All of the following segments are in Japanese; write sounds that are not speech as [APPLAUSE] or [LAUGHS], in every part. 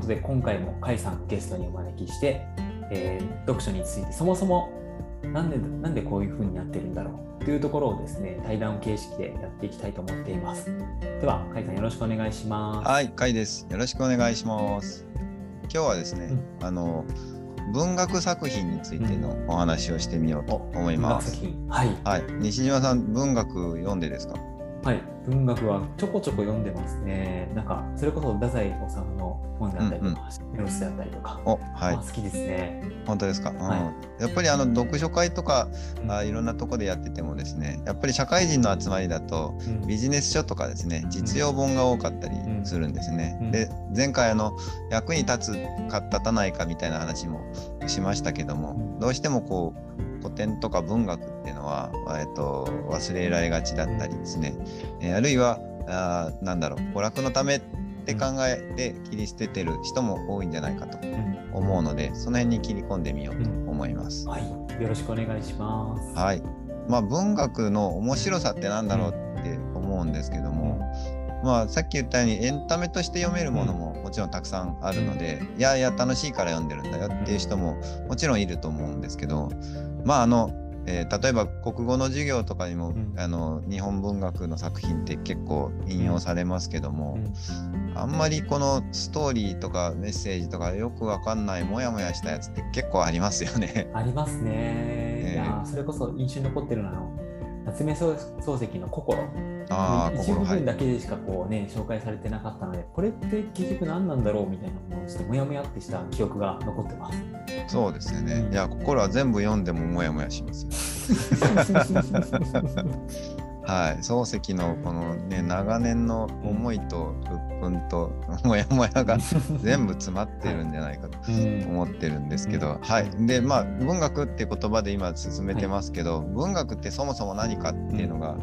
ことで今回も甲斐さんゲストにお招きして、えー読書についてそもそもなんでなんでこういう風になってるんだろうというところをですね対談形式でやっていきたいと思っています。では甲斐さんよろしくお願いします。はい、かいです。よろしくお願いします。今日はですね、あの文学作品についてのお話をしてみようと思います。文学作品はい、はい、西島さん文学読んでですか？はい、文学はちょこちょこ読んでますね。なんかそれこそ太宰治の本であったりとか、メロスであったりとか、お、はい。まあ、好きですね。本当ですか？うん。はやっぱりあの読書会とか、うん。あいろんなとこでやっててもですね、やっぱり社会人の集まりだとうん。ビジネス書とかですね、実用本が多かったりするんですね。うん。で、前回あの役に立つか立たないかみたいな話もしましたけども、うん。どうしてもこう古典とか文学っていうのは、えっと、忘れられがちだったりですね、えーあるいはあーなんだろう娯楽のためって考えて切り捨ててる人も多いんじゃないかとうん。思うので、その辺に切り込んでみようと思います。はい、よろしくお願いします。はい。まあ文学の面白さってなんだろうって思うんですけども、まあさっき言ったようにエンタメとして読めるものももちろんたくさんあるので、いやいや楽しいから読んでるんだよっていう人ももちろんいると思うんですけど、まああの、えー例えば国語の授業とかにも、うんあの日本文学の作品って結構引用されますけども、うんあんまりこのストーリーとかメッセージとかよくわかんないモヤモヤしたやつって結構ありますよね。ありますね。[LAUGHS] えーそれこそ印象に残ってるの夏目漱石の心。ああ、一部分だけでしかこうね紹介されてなかったので、これって結局何なんだろうみたいなもちょっともやもやってした記憶が残ってます。そうですよね。うんいや、心は全部読んでもモヤモヤしますよ。[LAUGHS] はい。漱石のこのね、長年の思いと鬱憤と [LAUGHS] モヤモヤが [LAUGHS] 全部詰まってるんじゃないかとうん思ってるんですけど、はい。で、まあ、文学って言葉で今進めてますけど、文学ってそもそも何かっていうのが、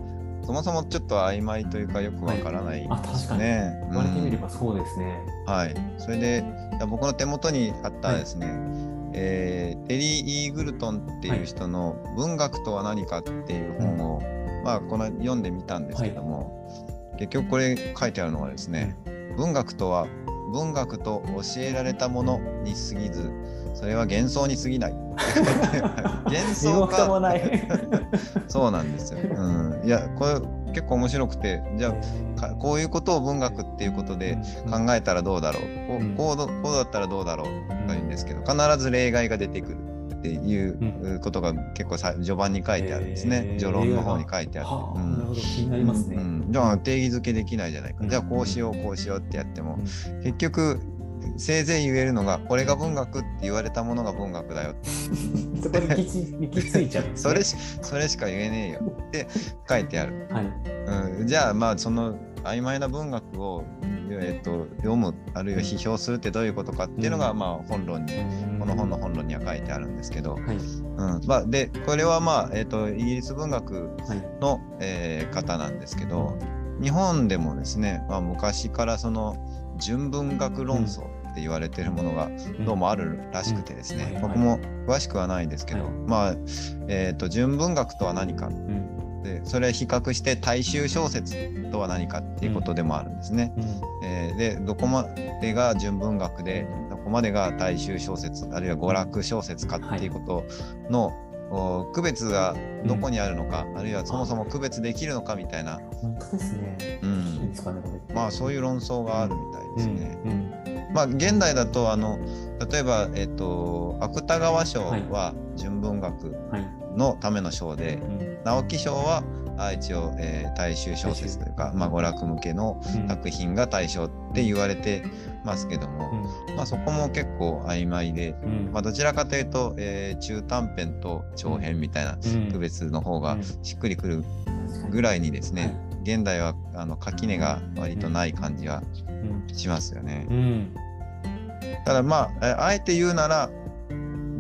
そもそもちょっと曖昧というかよくわからないあ確かにですね。言われてみれうんばそうですね。はい。それで、僕の手元にあったですね、えーテリー・イーグルトンっていう人の「文学とは何か」っていう本を、まあ、この読んでみたんですけども、結局これ書いてあるのはですね、文学とは文学と教えられたものに過ぎずそれは幻想に過ぎない。[LAUGHS] 幻身想か。ない。[LAUGHS] そうなんですよ、うん、いやこれ結構面白くてじゃあかこういうことを文学っていうことで考えたらどうだろう、こうん。うこうどこうだったらどうだろうとか言うんですけど、必ず例外が出てくるっていうことが結構さ序盤に書いてあるんですね、序論の方に書いてある。はあ、うん。なるほど。気になりますね。うん。うん。じゃあ定義づけできないじゃないか、うん。じゃあこうしようこうしようってやっても、結局せいぜい言えるのがこれが文学って言われたものが文学だよ [LAUGHS] そこに行き着いちゃう。ね [LAUGHS] それしそれしか言えねえよ。って書いてある。はい。うん、じゃあまあその曖昧な文学を、えっと読むあるいは批評するってどういうことかっていうのが、うん。まあ本論にこの本の本論には書いてあるんですけど、はい。うん。まあ、でこれはまあ、えっとイギリス文学はい。の、えー方なんですけど日本でもですね、まあ、昔からその純文学論争って言われてるものがどうもあるらしくてですね、うん。僕も詳しくはないんですけど、はい。まあ、えっと純文学とは何かうん。でそれ比較して大衆小説とは何かっていうことでもあるんですね。うん。えーでどこまでが純文学でどこまでが大衆小説あるいは娯楽小説かっていうことの、お区別がどこにあるのか、あるいはそもそも区別できるのかみたいな、本当ですね。うん。まあそういう論争があるみたいですね。うん。うんまあ現代だとあの例えば、えっと芥川賞は純文学はい。のための賞で、うん直木賞はあ一応、えー大衆小説というか、まあ、娯楽向けの作品が対象って言われてますけども、まあ、そこも結構曖昧で、うん。まあ、どちらかというと、えー中短編と長編みたいなうん。区別の方がうん。しっくりくるぐらいにですね、現代はあの垣根が割とない感じはうん。しますよね。うん。ただまあえあえて言うなら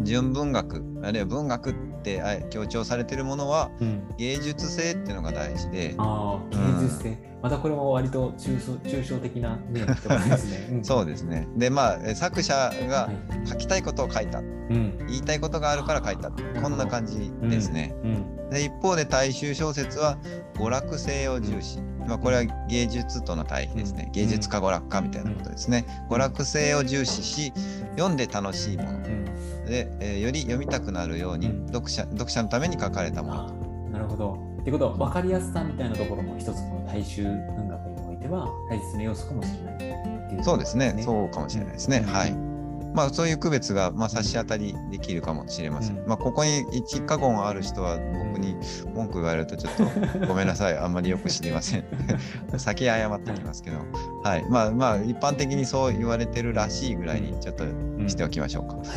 純文学あるいは文学ってあ強調されてるものはうん。芸術性っていうのが大事で、ああ、芸術性。またこれも割と抽象抽象的なね、ところですね。[LAUGHS] んそうですね。でまあえ作者がはい書きたいことを書いたうん。言いたいことがあるから書いたこんな感じですね。うん。で一方で大衆小説は娯楽性を重視まあ、これは芸術との対比ですね、うん。芸術家娯楽家みたいなことですね、娯楽性を重視し読んで楽しいもの。うん。で、えーより読みたくなるように、うん。読者読者のために書かれたもの。あなるほど。ってことは分かりやすさみたいなところも一つこの大衆文学においては大切な要素かもしれないっていう、そうですね。そうかもしれないですね、うん。はいまあそういう区別が、まあ、差し当たりできるかもしれません、うん。まあここに一過言ある人は僕に文句言われるとちょっと [LAUGHS] ごめんなさいあんまりよく知りません。[LAUGHS] 先謝っておきますけど。はい。まあまあ一般的にそう言われてるらしいぐらいにちょっとしておきましょうか、はい。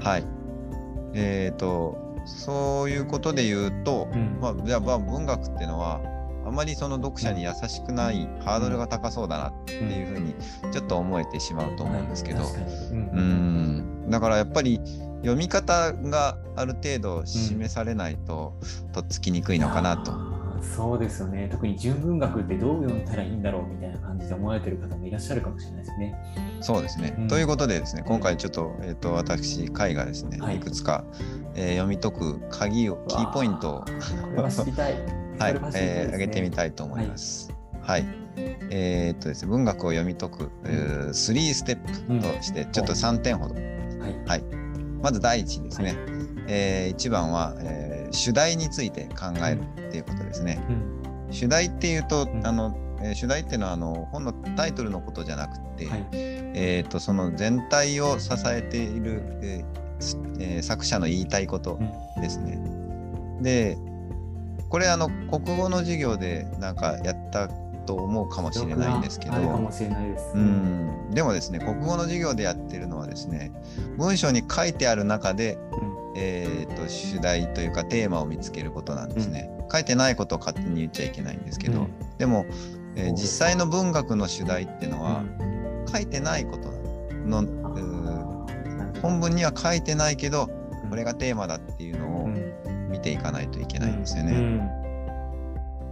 はい。えっ、と、そういうことで言うと、うん。まあ、じゃあ、文学っていうのは、あまりその読者に優しくない、ハードルが高そうだなっていうふうに、ちょっと思えてしまうと思うんですけど、ううんん、だからやっぱり、読み方がある程度示されないと、とっつきにくいのかなと。そうですよね。特に純文学ってどう読んだらいいんだろうみたいな感じで思われてる方もいらっしゃるかもしれないですね。そうですね。うんということでですね、今回ちょっと、えっ、と、私、会がですね、はいい、くつか、えー読み解く鍵を、キーポイントを、これは知りたい。はい、えー上げてみたいと思います。はい。えーっとですね、文学を読み解く、えー、3ステップとして、ちょっと3点ほど。はい。まず第一ですね。はいえ1番は、えー主題について考えるっていうことですね。うん主題っていうと、んあの、えー主題っていうのはあの本のタイトルのことじゃなくて、はい。えーっとその全体を支えている、えーすえー作者の言いたいことうんですね。で、これあの国語の授業でなんかやったと思うかもしれないんですけど、あるかもしれないです。うん、でもですね、国語の授業でやってるのはですね、文章に書いてある中で、えー、と主題というかテーマを見つけることなんですね。書いてないことを勝手に言っちゃいけないんですけど、うん。でも、えー実際の文学の主題っていうのは、うん。書いてないことの、本文には書いてないけど、うん。これがテーマだっていうのをうん見ていかないといけないんですよね。うん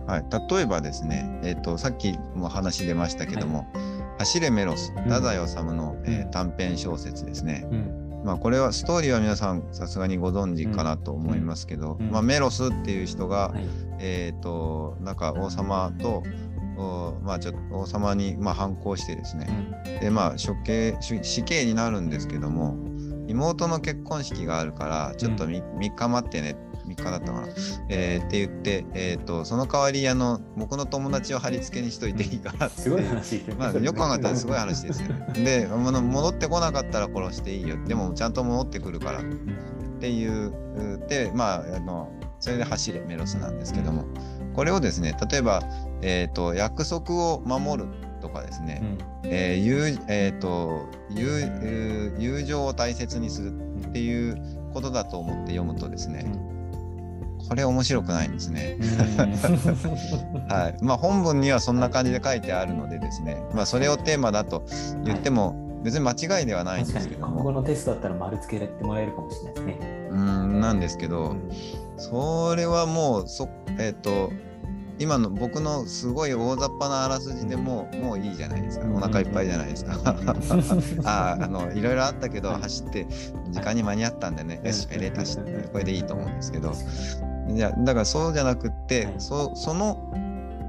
はい、例えばですね、えー、とさっきも話出ましたけども「走れメロス」太宰治の、えーうん。短編小説ですね。うん。まあ、これはストーリーは皆さんさすがにご存知かなと思いますけど、うん。まあ、メロスっていう人が、はい。えっ、となんか王様とおまあちょっと王様にまあ反抗してですね、でまあ処刑死死刑になるんですけども妹の結婚式があるからちょっと 3, 日待ってね3日だったかな、えーって言って、えー、とその代わりあの僕の友達を貼り付けにしといていいからって、すごい話まあ、よく考えたらすごい話ですよ。であの戻ってこなかったら殺していいよ。でもちゃんと戻ってくるからっていうでまああのそれで走れメロスなんですけども、これをですね例えば、えー、と約束を守るとかですね、えー友えーと友えー友情を大切にするっていうことだと思って読むとですね、これ面白くないんですね。[LAUGHS] はい。まあ、本文にはそんな感じで書いてあるのでですね、まあ、それをテーマだと言っても別に間違いではないんですけども、のテストだったら丸つけてもらえるかもしれないですね。うんなんですけど、それはもうそえっ、と今の僕のすごい大雑把なあらすじでもうもういいじゃないですか。お腹いっぱいじゃないですか。[LAUGHS] あああのいろいろあったけどはい走って時間に間に合ったんでね。よしうんめでたしうんこれでいいと思うんですけどいやだからそうじゃなくって、はい。そその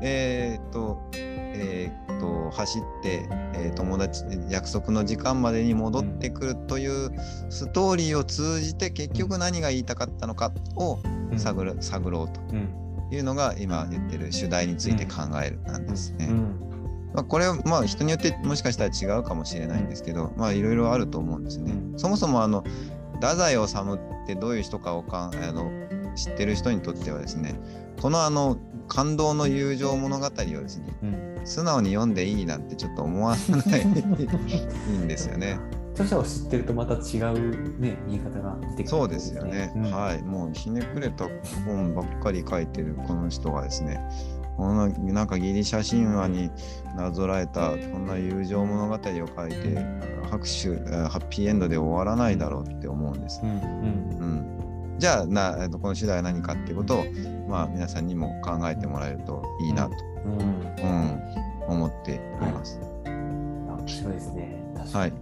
えーっとえーっと走って、えー友達約束の時間までに戻ってくるというストーリーを通じて結局何が言いたかったのかをうん。探る、探ろうとうん。いうのが今言ってる主題について考えるなんですね。うん。まあ、これはまあ人によってもしかしたら違うかもしれないんですけど、まあいろいろあると思うんですね。うん。そもそもあの太宰治ってどういう人かをかんあの知ってる人にとってはですねこのあの感動の友情物語をですねうん素直に読んでいいなんてちょっと思わないいいんですよね。著者を知ってるとまた違うね見え方が出てくるそうですよね。うんはい。もうひねくれた本ばっかり書いてるこの人がですね、こんななんかギリシャ神話になぞらえたこんな友情物語を書いて、拍手、あハッピーエンドで終わらないだろうって思うんです。うんうんうん。じゃあな、えっとこの主題は何かっていうことを、まあ皆さんにも考えてもらえるといいなと、うん。うん、思っています。あ面白いですね。はい。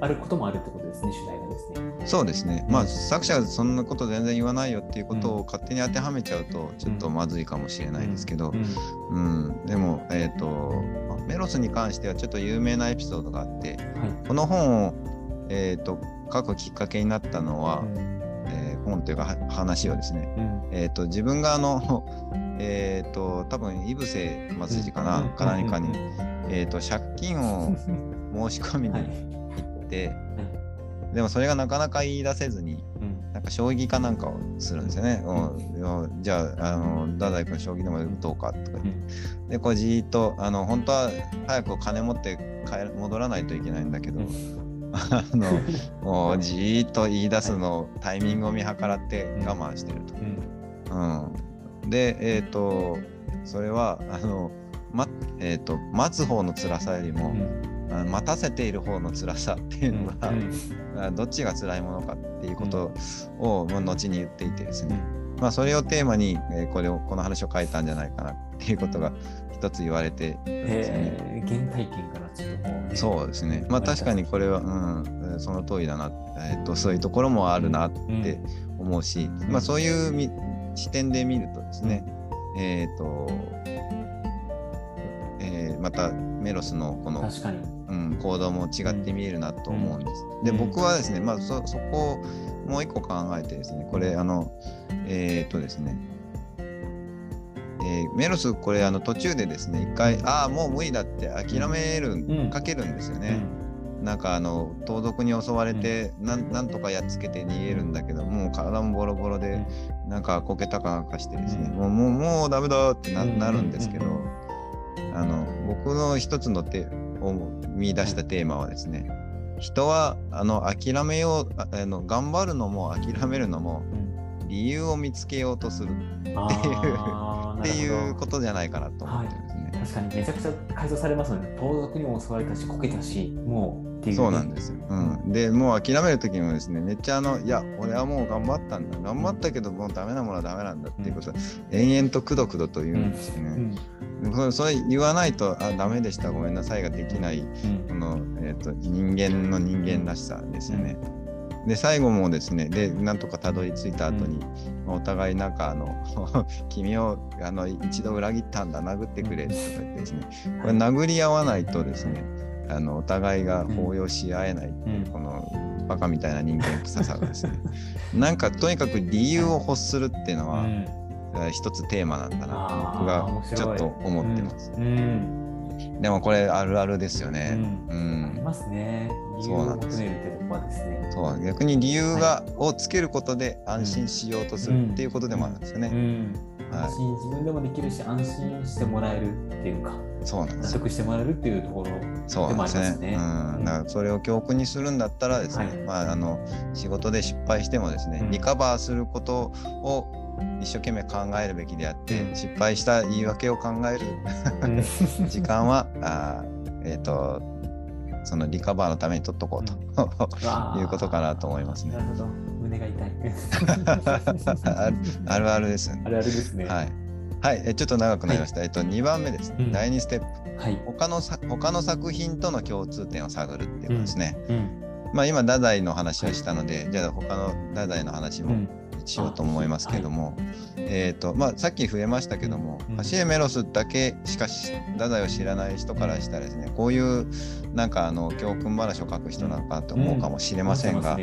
あることもあるってことですね主題がですね。そうですね、まあ作者がそんなこと全然言わないよっていうことを勝手に当てはめちゃうとちょっとまずいかもしれないですけど、うん。でも、えーと、メロスに関してはちょっと有名なエピソードがあって、はい、この本を、えーと、書くきっかけになったのは、うん、えー、本というか話をですね、うん、えーと、自分があの [LAUGHS] えーと、多分井伏松次かな、か何かに、えーと、借金を申し込みに行って、はい、でもそれがなかなか言い出せずに、うん、なんか将棋かなんかをするんですよね。うん、じゃあ、あの太宰君、将棋でも打とうかとか言って、うん、で、こうじーっと、あの本当は早く金持って帰戻らないといけないんだけど、あのもうじーっと言い出すのをタイミングを見計らって我慢してると。うん。で、えっ、ー、と、それは、あの、ま、えっ、ー、と、待つ方の辛さよりも、うん、待たせている方の辛さっていうのが、うん、どっちが辛いものかっていうことを、うん、後に言っていてですね、まあ、それをテーマに、えー、これをこの話を書いたんじゃないかなっていうことが一つ言われてね。えー、原体験からちょっとこう、ね、そうですね。まあ確かにこれは、うん、その通りだな、えーと、そういうところもあるなって思うし、まあそういう視点で見るとですね、えっ、ー、と、えー、またメロスのこの、うん、行動も違って見えるなと思うんです。うん、で、僕はですね、まあそ、そこをもう一個考えてですね、これ、あの、えっ、ー、とですね、えー、メロス、これ、あの途中でですね、一回、ああ、もう無理だって諦める、うん、かけるんですよね。うん。なんかあの盗賊に襲われて、うん、なんとかやっつけて逃げるんだけどもう体もボロボロで、なんかこけたかなんかしてですね、もうもうもうダメだってななるんですけど、あの僕の一つの手を見出したテーマはですね、人はあの諦めようあの頑張るのも諦めるのも理由を見つけようとする。っていうっていうことじゃないかなと思ってるんですね。確かにめちゃくちゃ改造されますので、盗賊にも襲われたし、こけたし、もうっていう、そうなんですよ。うん、でもう諦める時もですねめっちゃあのいや俺はもう頑張ったんだ。頑張ったけどもうダメなものはダメなんだっていうこと。は、うん、延々とくどくどと言うんですよね。うん、それ言わないとあダメでした。ごめんなさいができない、この、えーと、人間の人間らしさですよね。で最後もですねでなんとかたどり着いた後に、うん、お互いなんかあの [LAUGHS] 君をあの一度裏切ったんだ殴ってくれとか言ってですねこれ殴り合わないとですねあのお互いが抱擁し合えないっていう、このバカみたいな人間臭さがですね [LAUGHS] なんかとにかく理由を欲するっていうのは、一つテーマなんだな僕がちょっと思ってます。でもこれあるあるですよね。うん。ありますね。理由を求めるってとこはですね。そう逆に理由が、をつけることで安心しようとするっていうことでもあるんですよね。安心自分でもできるし安心してもらえるっていうか。そうなんです。納得してもらえるっていうところでもありますね。うん、だからそれを教訓にするんだったらですね、はい、まあ、あの仕事で失敗してもですね、うん、リカバーすることを一生懸命考えるべきであって、うん、失敗した言い訳を考える [LAUGHS] 時間はあえっ、ー、とそのリカバーのために取っとこうと、うん、[LAUGHS] いうことかなと思いますね。なるほど胸が痛い [LAUGHS] あるあるです、ね。あるあるですね。はい。はい、えちょっと長くなりました。はい、えっと、2番目ですね、うん、第2ステップ、はい、他のさ。他の作品との共通点を探るっていうことですね。うんうん、まあ、今、太宰の話をしたので、じゃあ他の太宰の話もしようと思いますけども、えっ、と、まあ、さっき増えましたけども、走れメロスだけしか太宰を知らない人からしたらですね、こういうなんかあの教訓話を書く人なのかと思うかもしれませんが、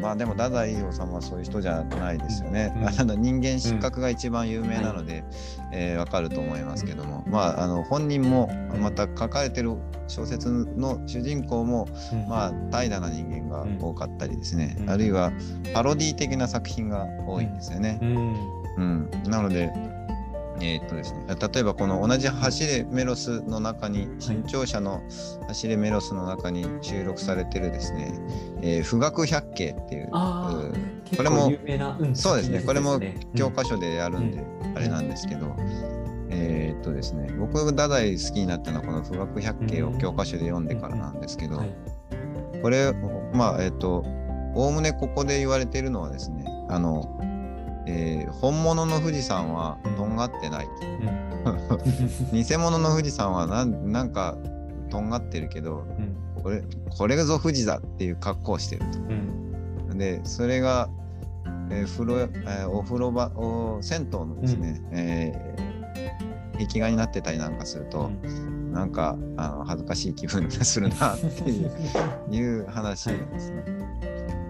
まあでも太宰治はそういう人じゃないですよね。あの人間失格が一番有名なので、うえー、分かると思いますけども、まああの本人もまた書かれてる小説の主人公も、まあ怠惰な人間が多かったりですね、あるいはパロディ的な作品が多いんですよね。うん、なのでえー、っとですね、例えばこの同じ走れメロスの中に、新潮社の走れメロスの中に収録されてるですね、えー、富岳百景っていう、これも、うん、そうですね、これも教科書でやるんで、あれなんですけど、うん、えー、っとですね、僕が太宰好きになったのはこの富岳百景を教科書で読んでからなんですけど、これ、まあ、えっと、おおむねここで言われているのはですね、あの、えー、本物の富士山はとんがってない、うん、[LAUGHS] [LAUGHS] 偽物の富士山はなんなんかとんがってるけど、うん、これこれがぞ富士だっていう格好をしてると。うん。でそれが、えー風呂えーお風呂場お銭湯のですね、えー壁画になってたりなんかすると、なんかあの恥ずかしい気分がするなっていう [LAUGHS] いう話なんですね。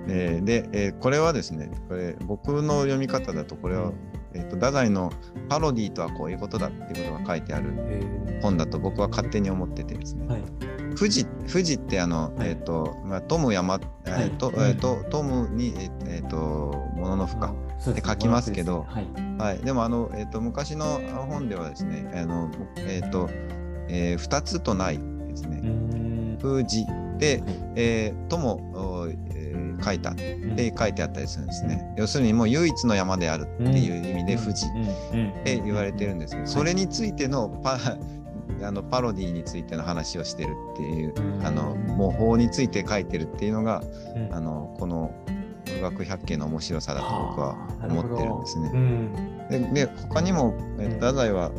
えーで、えーこれはですねこれ僕の読み方だとこれは、えー、と太宰の「パロディとはこういうことだ」っていうことが書いてあるへ本だと僕は勝手に思っててですね。ーはい。富士富士ってあの、はい。えっ、と、まあ、トム山、えーとはいえーとトムにえっ、えーともののふか。そうですね。で書きますけどはい。はい、でもあの、えー、と昔の本ではですね、あのえっ、と、えー、2つとないですね。富士で、はい。えー、とも、書いた。っ書いてあったりするんですね。要するにもう唯一の山であるっていう意味で富士。って言われてるんですけど、それについてのパ [LAUGHS] あのパロディについての話をしてるっていう、うん。あの模倣について書いてるっていうのが、うん。あのこの文学百景の面白さだと僕ははあ。思ってるんですね。うん。でで他にも、太宰は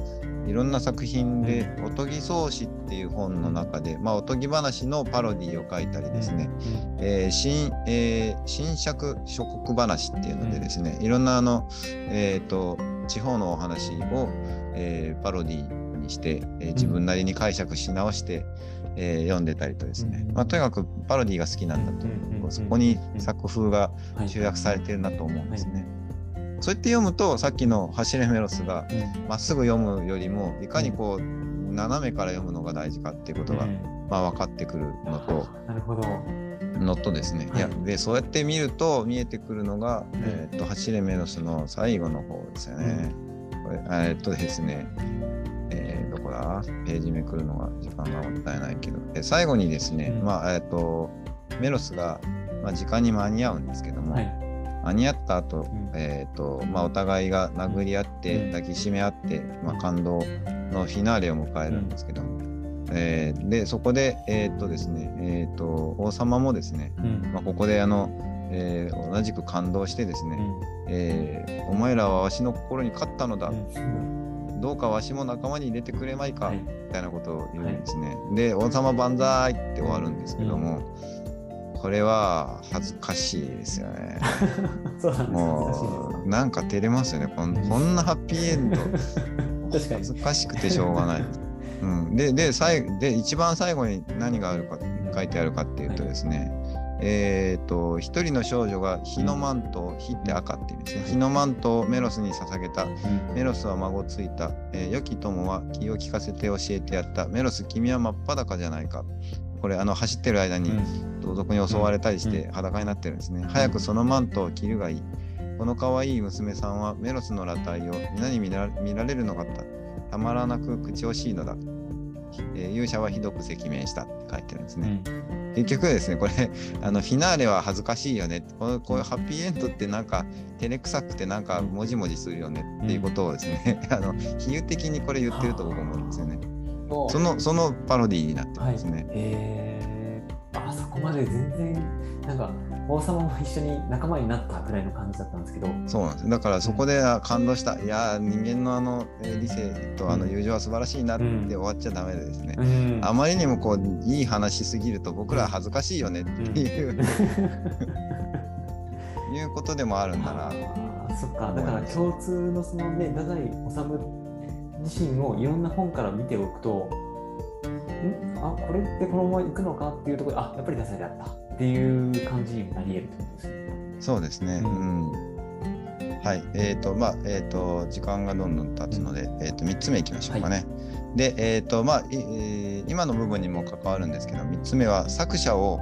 いろんな作品で「おとぎ草子」っていう本の中で、まあ、おとぎ話のパロディを書いたりですね、えー新えー新釈諸国話っていうのでですね、いろんなあの、えー、と地方のお話を、えーパロディにして、えー自分なりに解釈し直して、えー読んでたりとですね、うん。まあ、とにかくパロディが好きなんだと、そこに作風がはい集約されてるなと思うんですね。そうやって読むとさっきの「走れメロス」がうん。まっすぐ読むよりもいかにこう斜めから読むのが大事かっていうことが、うん。まあ、分かってくるのとなるほど。のとですね、い、やはいでそうやって見ると見えてくるのが「うん。えー、と走れメロス」の最後の方ですよね。これえーっとですね、えーどこだ。ページめくるのが時間がもったいないけど。で最後にですね、うん。まあえーっとメロスが、まあ、時間に間に合うんですけども、はい間に合った後、ん。えーとまあ、お互いが殴り合って、うん。抱きしめ合って、まあ、感動のフィナーレを迎えるんですけども、えーでそこで、えーとですねえー、と王様もですね、うん。まあ、ここであの、えー同じく感動してですね、えーお前らはわしの心に勝ったのだ、うん。どうかわしも仲間に入れてくれまいか、はい。みたいなことを言うんですね。で王様万歳って終わるんですけども、これは恥ずかしいですよね。[LAUGHS] そうなんです。もうなんか照れますよね。こんこんなハッピーエンド。[LAUGHS] 恥ずかしくてしょうがない。[LAUGHS] うん、でで最で一番最後に何があるか書いてあるかっていうとですね、えっ、と一人の少女が火のマント火って赤って意味ですね。火のマントをメロスに捧げた。メロスは孫ついた、えー良き友は気を利かせて教えてやった。メロス君は真っ裸じゃないかこれあの走ってる間に盗賊に襲われたりして裸になってるんですね、早くそのマントを着るがいい。この可愛い娘さんはメロスの裸体を皆に見ら見られるのがた。たまらなく口惜しいのだ、えー勇者はひどく赤面したって書いてるんですね、結局ですねこれ [LAUGHS] あのフィナーレは恥ずかしいよね。このこういうハッピーエンドってなんか照れくさくてなんかもじもじするよねっていうことをですね、[LAUGHS] あの比喩的にこれ言ってると僕思うんですよねそのそのパロディになってるんですね、へえあそこまで全然なんか王様も一緒に仲間になったぐらいの感じだったんですけど。そうなんですだからそこであ感動した、いやー人間のあのえー理性とあの友情は素晴らしいなって終わっちゃダメでですね、うん。あまりにもこういい話しすぎると僕らは恥ずかしいよねっていう、[LAUGHS] いうことでもあるんだな。そっか。だから共通のそのね太宰治自身をいろんな本から見ておくとん？あこれってこのまま行くのかっていうところであやっぱり太宰だったっていう感じにもなり得るってことですね。そうですね。ううんん。はい。えっ、と、まあ、えっ、と、時間がどんどん経つので、えっ、と、3つ目いきましょうかね。で、えっ、と、まあ、いえー今の部分にも関わるんですけど、3つ目は作者を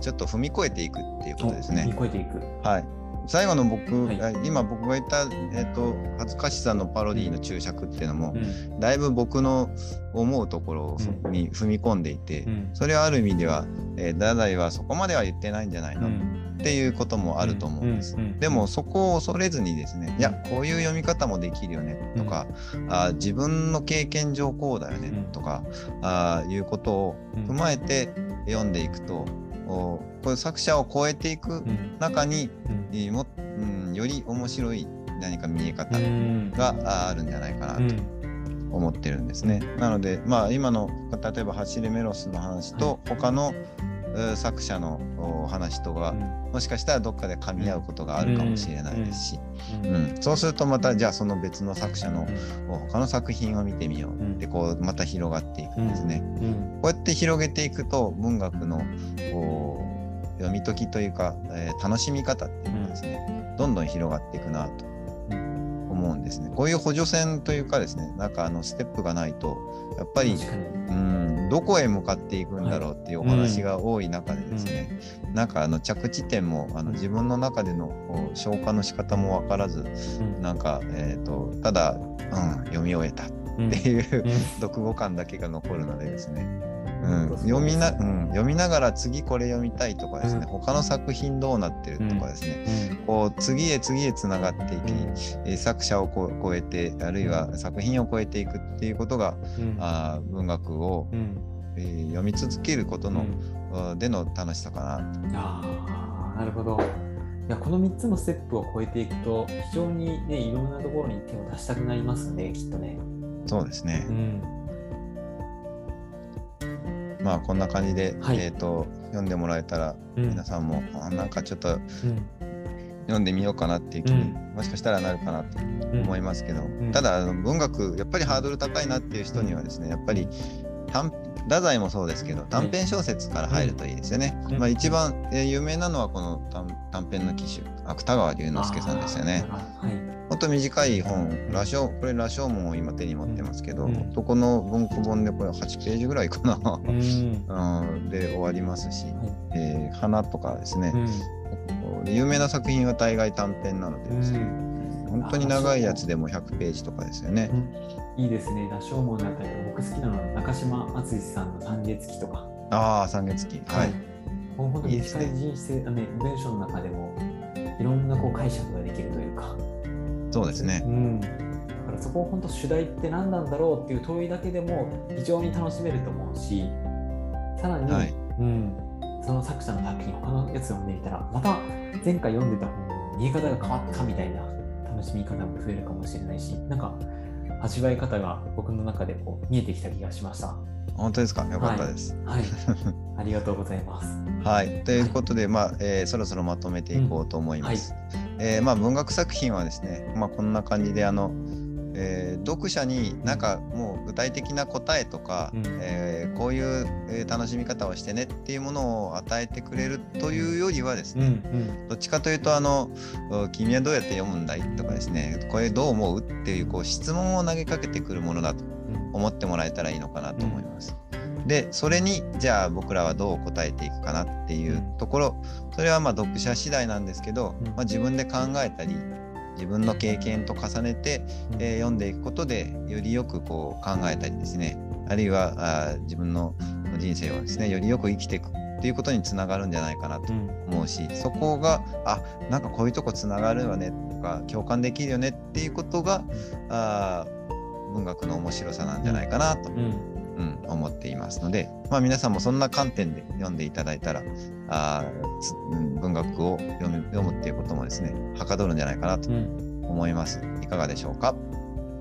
ちょっと踏み越えていくっていうことですね。乗り越えていく。はい。最後の僕、はい。あ今僕が言った、えっ、と、恥ずかしさのパロディの注釈っていうのも、うん。だいぶ僕の思うところに踏み込んでいて、うん。それはある意味では、えー、太宰はそこまでは言ってないんじゃないの、うん。っていうこともあると思うんです。うんうんでもそこを恐れずにですね、いや、こういう読み方もできるよねとか、あー自分の経験上こうだよねうん。とか、あーいうことを踏まえて読んでいくと、おこういう作者を超えていくうん。中に、うん。えーもうん、より面白い何か見え方うん。があるんじゃないかなとうん。思ってるんですね。なので、まあ、今の例えば走れメロスの話と他の、作者の話とは、もしかしたらどっかで噛み合うことがあるかもしれないですし、うん。そうするとまたじゃあその別の作者の他の作品を見てみようってこうまた広がっていくんですね。こうやって広げていくと文学のこう読み解きというか、えー、楽しみ方っていうのがですね、どんどん広がっていくなと思うんですね。こういう補助線というかですね、なんかあのステップがないと、やっぱり、うん、どこへ向かっていくんだろうっていうお話が多い中でですね、はいうん、なんかあの着地点もあの自分の中での消化の仕方も分からず、うん、なんか、えーと、ただ、うん、読み終えたっていう、[LAUGHS] 読後感だけが残るのでですね、うん、読みな、うん、読みながら次これ読みたいとかですね、うん、他の作品どうなってるとかですね、うん、こう次へ次へつながっていき、うん、作者をこ超えてあるいは作品を超えていくっていうことが、うん、あ文学を、えー、読み続けることの、での楽しさかなあなるほど。いやこの3つのステップを超えていくと非常にねいろんなところに手を出したくなりますねきっとね。そうですね。うんまあこんな感じで、はい、えーと、読んでもらえたら、うん、皆さんもあなんかちょっと、読んでみようかなっていう気に、もしかしたらなるかなと思いますけど、ただ文学やっぱりハードル高いなっていう人にはですねやっぱり短太宰もそうですけど短編小説から入るといいですよね。まあ、一番、えー、有名なのはこの短編の騎手芥川龍之介さんですよね。ほんと短い本、羅生、これ羅生門を今手に持ってますけど、うん、そこの文庫本でこれ8ページぐらいかな、うん、で終わりますし、えー、花とかですね、うん、有名な作品は大概短編なのでですね、本当に長いやつでも100ページとかですよね。いいですね、羅生門だったり、僕好きなのは中島敦さんの三月期とか。ああ、三月期。はい。もう本当に短い人生、ね、文章の中でもいろんなこう解釈ができると。そうですね。うん、だからそこを本当主題って何なんだろうっていう問いだけでも非常に楽しめると思うしさらに、はい、うん、その作者の作品他のやつを読んでみたらまた前回読んでた本の見え方が変わったみたいな楽しみ方も増えるかもしれないしなんか味わい方が僕の中でこう見えてきた気がしました。本当ですか？よかったです、はい。はい。ありがとうございます。はい。ということで、はい、まあ、えー、そろそろまとめていこうと思います。うんはい、えー、まあ、文学作品はですね、まあ、こんな感じで、あの、えー、読者になんかもう具体的な答えとか、うん、えー、こういう、え楽しみ方をしてねっていうものを与えてくれるというよりはですね、うんうん、どっちかというとあの「君はどうやって読むんだい?」とかですね「これどう思う?」っていうこう質問を投げかけてくるものだと思ってもらえたらいいのかなと思います。でそれにじゃあ僕らはどう答えていくかなっていうところ。それはまあ読者次第なんですけど、まあ、自分で考えたり自分の経験と重ねて、えー、読んでいくことでよりよくこう考えたりですね。あるいはあ自分の人生をですねよりよく生きていくっていうことにつながるんじゃないかなと思うし、うん、そこがあなんかこういうとこつながるよねとか共感できるよねっていうことがあ文学の面白さなんじゃないかなと、うん、うん、思っていますので、まあ、皆さんもそんな観点で読んでいただいたらあ文学を読む読むっていうこともですねはかどるんじゃないかなと思います、うん、いかがでしょうか？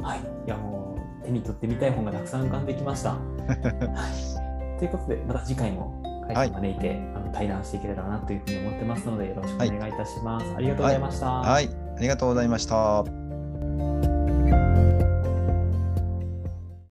はい。いやもう手に取ってみたい本がたくさん浮かんできました、はい、ということでまた次回も会社を招いて、はい、あの対談していけたらなというふうに思ってますのでよろしくお願いいたします、はい、ありがとうございました、はい、はい、ありがとうございました